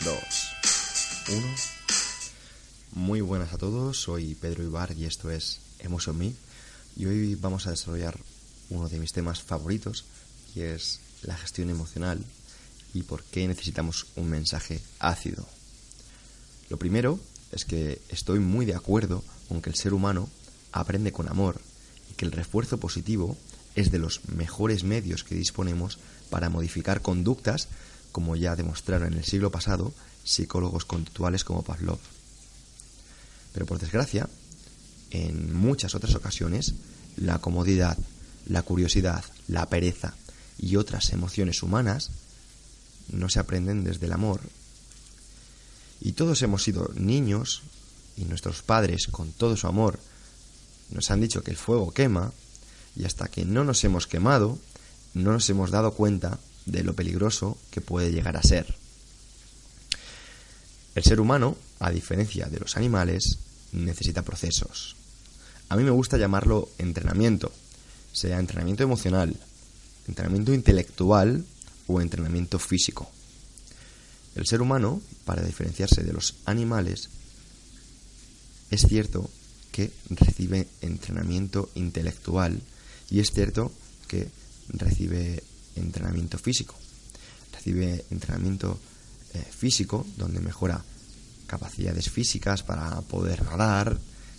Tres, dos, uno. Muy buenas a todos, soy Pedro Ibar y esto es Emotion Me. Y hoy vamos a desarrollar uno de mis temas favoritos, y es la gestión emocional y por qué necesitamos un mensaje ácido. Lo primero es que estoy muy de acuerdo con que el ser humano aprende con amor y que el refuerzo positivo es de los mejores medios que disponemos para modificar conductas como ya demostraron en el siglo pasado psicólogos conductuales como Pavlov. Pero por desgracia, en muchas otras ocasiones, la comodidad, la curiosidad, la pereza y otras emociones humanas no se aprenden desde el amor. Y todos hemos sido niños y nuestros padres, con todo su amor, nos han dicho que el fuego quema y hasta que no nos hemos quemado, no nos hemos dado cuenta de lo peligroso que puede llegar a ser. El ser humano, a diferencia de los animales, necesita procesos. A mí me gusta llamarlo entrenamiento, sea entrenamiento emocional, entrenamiento intelectual o entrenamiento físico. El ser humano, para diferenciarse de los animales, es cierto que recibe entrenamiento intelectual y es cierto que recibe entrenamiento físico. Recibe entrenamiento eh, físico donde mejora capacidades físicas para poder nadar,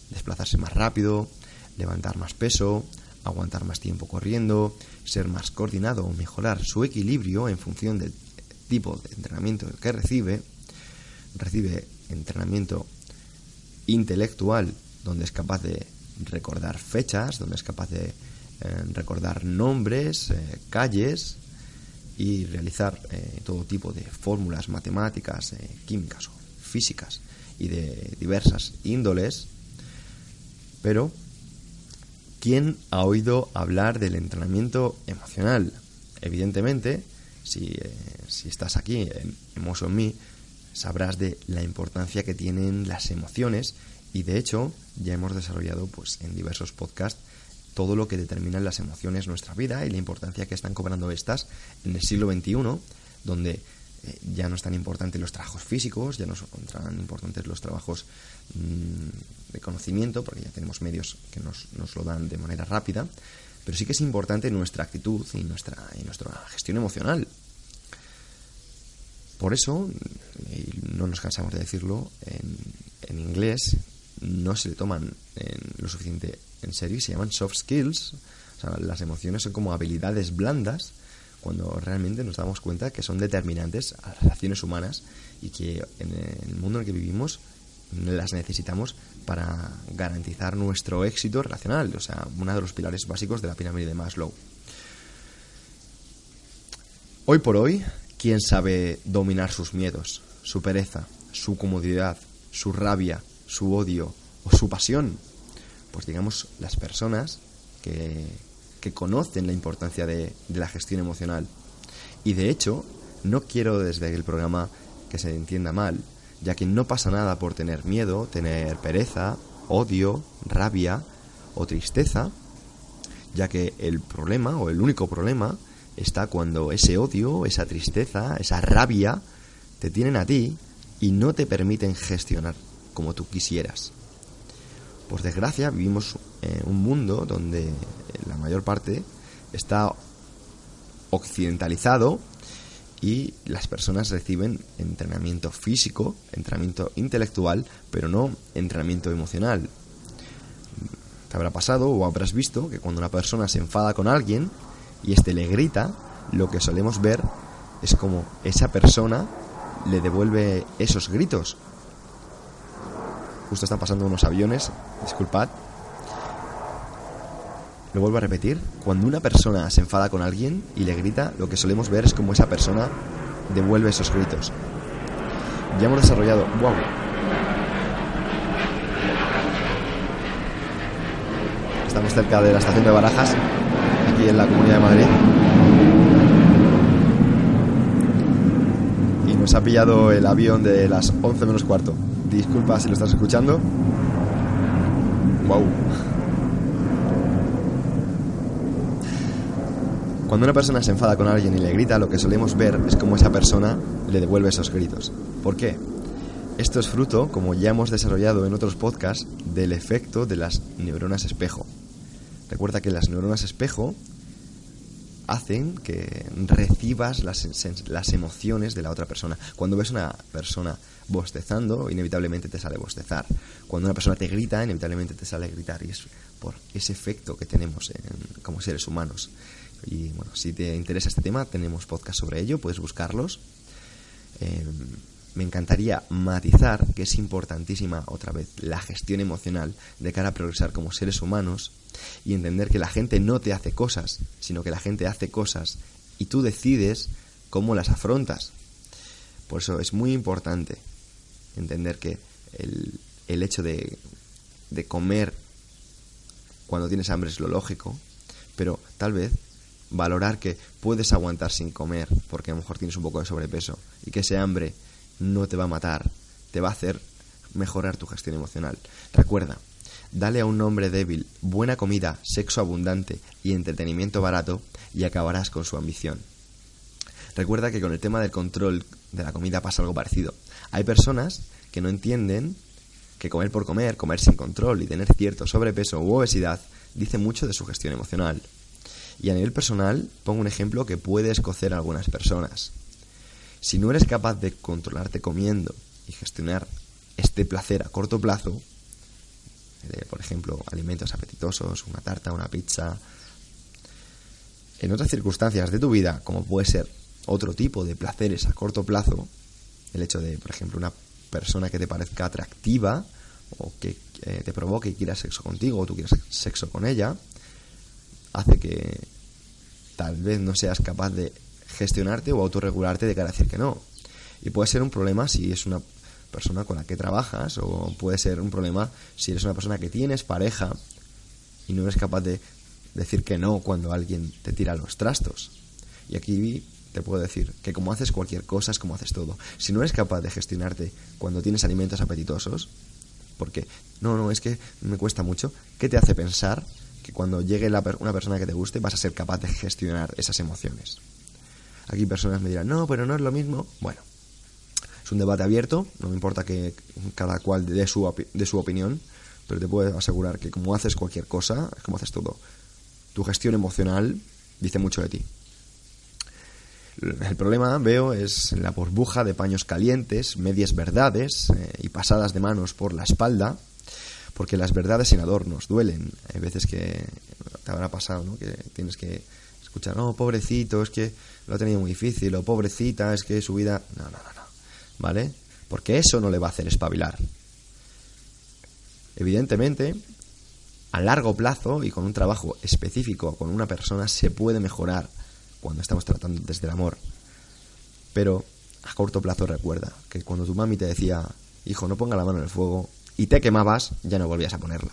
desplazarse más rápido, levantar más peso, aguantar más tiempo corriendo, ser más coordinado o mejorar su equilibrio en función del tipo de entrenamiento que recibe. Recibe entrenamiento intelectual donde es capaz de recordar fechas, donde es capaz de recordar nombres, eh, calles y realizar eh, todo tipo de fórmulas matemáticas, eh, químicas o físicas y de diversas índoles. Pero, ¿quién ha oído hablar del entrenamiento emocional? Evidentemente, si, si estás aquí en Emotion sabrás de la importancia que tienen las emociones y de hecho ya hemos desarrollado pues en diversos podcasts todo lo que determinan las emociones en nuestra vida y la importancia que están cobrando estas en el siglo XXI, donde eh, ya no están importantes los trabajos físicos, ya no son tan importantes los trabajos mm, de conocimiento, porque ya tenemos medios que nos, nos, lo dan de manera rápida, pero sí que es importante nuestra actitud y nuestra, y nuestra gestión emocional. Por eso, y no nos cansamos de decirlo, en, en inglés no se le toman en lo suficiente en serio y se llaman soft skills. O sea, las emociones son como habilidades blandas cuando realmente nos damos cuenta que son determinantes a las relaciones humanas y que en el mundo en el que vivimos las necesitamos para garantizar nuestro éxito relacional, o sea, uno de los pilares básicos de la pirámide de Maslow. Hoy por hoy, ¿quién sabe dominar sus miedos, su pereza, su comodidad, su rabia, su odio o su pasión? Pues digamos, las personas que, que conocen la importancia de, de, la gestión emocional. Y de hecho, no quiero desde el programa que se entienda mal, ya que no pasa nada por tener miedo, tener pereza, odio, rabia o tristeza, ya que el problema o el único problema está cuando ese odio, esa tristeza, esa rabia te tienen a ti y no te permiten gestionar como tú quisieras. Por desgracia, vivimos en un mundo donde la mayor parte está occidentalizado y las personas reciben entrenamiento físico, entrenamiento intelectual, pero no entrenamiento emocional. Te habrá pasado o habrás visto que cuando una persona se enfada con alguien y éste le grita, lo que solemos ver es como esa persona le devuelve esos gritos justo están pasando unos aviones, disculpad. Lo vuelvo a repetir, cuando una persona se enfada con alguien y le grita, lo que solemos ver es como esa persona devuelve esos gritos. Ya hemos desarrollado... ¡Wow! Estamos cerca de la estación de Barajas, aquí en la Comunidad de Madrid. Y nos ha pillado el avión de las 11 menos cuarto. Disculpa si lo estás escuchando. ¡Wow! Cuando una persona se enfada con alguien y le grita, lo que solemos ver es cómo esa persona le devuelve esos gritos. ¿Por qué? Esto es fruto, como ya hemos desarrollado en otros podcasts, del efecto de las neuronas espejo. Recuerda que las neuronas espejo hacen que recibas las, las, emociones de la otra persona. Cuando ves una persona bostezando, inevitablemente te sale bostezar. Cuando una persona te grita, inevitablemente te sale gritar. Y es por ese efecto que tenemos como seres humanos. Y bueno, si te interesa este tema, tenemos podcast sobre ello, puedes buscarlos. Me encantaría matizar que es importantísima otra vez la gestión emocional de cara a progresar como seres humanos y entender que la gente no te hace cosas, sino que la gente hace cosas y tú decides cómo las afrontas. Por eso es muy importante entender que el, el hecho de, de comer cuando tienes hambre es lo lógico, pero tal vez valorar que puedes aguantar sin comer porque a lo mejor tienes un poco de sobrepeso y que ese hambre no te va a matar, te va a hacer mejorar tu gestión emocional. Recuerda, dale a un hombre débil buena comida, sexo abundante y entretenimiento barato y acabarás con su ambición. Recuerda que con el tema del control de la comida pasa algo parecido. Hay personas que no entienden que comer por comer, comer sin control y tener cierto sobrepeso u obesidad dice mucho de su gestión emocional. Y a nivel personal, pongo un ejemplo que puede escocer a algunas personas. Si no eres capaz de controlarte comiendo y gestionar este placer a corto plazo, por ejemplo, alimentos apetitosos, una tarta, una pizza, en otras circunstancias de tu vida, como puede ser otro tipo de placeres a corto plazo, el hecho de, por ejemplo, una persona que te parezca atractiva o que eh, te provoque y quiera sexo contigo o tú quieras sexo con ella, hace que tal vez no seas capaz de gestionarte o autorregularte de cara a decir que no. Y puede ser un problema si es una persona con la que trabajas o puede ser un problema si eres una persona que tienes pareja y no eres capaz de decir que no cuando alguien te tira los trastos. Y aquí te puedo decir que como haces cualquier cosa es como haces todo. Si no eres capaz de gestionarte cuando tienes alimentos apetitosos, porque no, no, es que me cuesta mucho, ¿qué te hace pensar que cuando llegue la, una persona que te guste vas a ser capaz de gestionar esas emociones. Aquí personas me dirán, no, pero no es lo mismo. Bueno, es un debate abierto, no me importa que cada cual dé su, de su opinión, pero te puedo asegurar que como haces cualquier cosa, es como haces todo. Tu gestión emocional dice mucho de ti. El problema, veo, es la burbuja de paños calientes, medias verdades eh, y pasadas de manos por la espalda porque las verdades sin adornos duelen. Hay veces que te habrá pasado, ¿no? Que tienes que escuchar, no, pobrecito, es que lo ha tenido muy difícil, o pobrecita, es que su vida... No, no, no, no, ¿vale? Porque eso no le va a hacer espabilar. Evidentemente, a largo plazo y con un trabajo específico con una persona se puede mejorar cuando estamos tratando desde el amor. Pero a corto plazo recuerda que cuando tu mami te decía, hijo, no ponga la mano en el fuego, y te quemabas, ya no volvías a ponerla.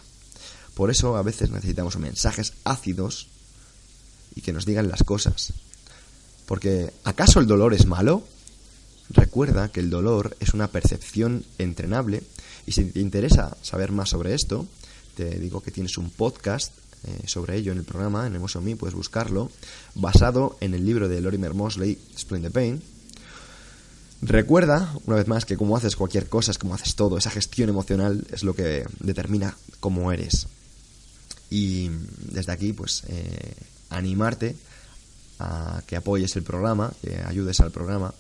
Por eso a veces necesitamos mensajes ácidos y que nos digan las cosas. Porque ¿acaso el dolor es malo? Recuerda que el dolor es una percepción entrenable y si te interesa saber más sobre esto, te digo que tienes un podcast eh, sobre ello en el programa, en Emotion Me, puedes buscarlo, basado en el libro de Lorimer Mosley, Explain the Pain, Recuerda, una vez más, que como haces cualquier cosa es como haces todo. Esa gestión emocional es lo que determina cómo eres. Y desde aquí, pues, eh, animarte a que apoyes el programa, que ayudes al programa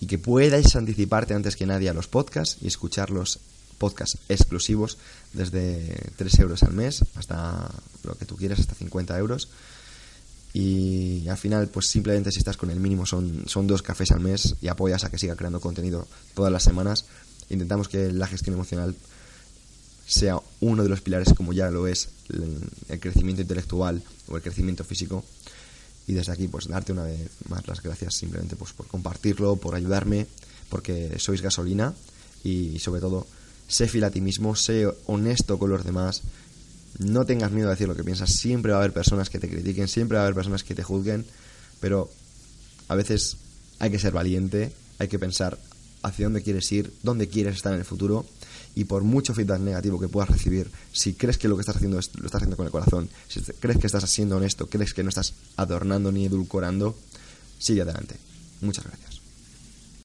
y que puedas anticiparte antes que nadie a los podcasts y escuchar los podcasts exclusivos desde 3 euros al mes hasta lo que tú quieras, hasta 50 euros. Y al final pues simplemente si estás con el mínimo son, son dos cafés al mes y apoyas a que siga creando contenido todas las semanas. Intentamos que la gestión emocional sea uno de los pilares como ya lo es el, crecimiento intelectual o el crecimiento físico. Y desde aquí, pues darte una vez más las gracias simplemente pues, por compartirlo, por ayudarme, porque sois gasolina y sobre todo, sé fiel a ti mismo, sé honesto con los demás, no tengas miedo a decir lo que piensas, siempre va a haber personas que te critiquen, siempre va a haber personas que te juzguen, pero a veces hay que ser valiente, hay que pensar hacia dónde quieres ir, dónde quieres estar en el futuro y por mucho feedback negativo que puedas recibir, si crees que lo que estás haciendo es, lo estás haciendo con el corazón, si crees que estás siendo honesto, crees que no estás adornando ni edulcorando, sigue adelante. Muchas gracias.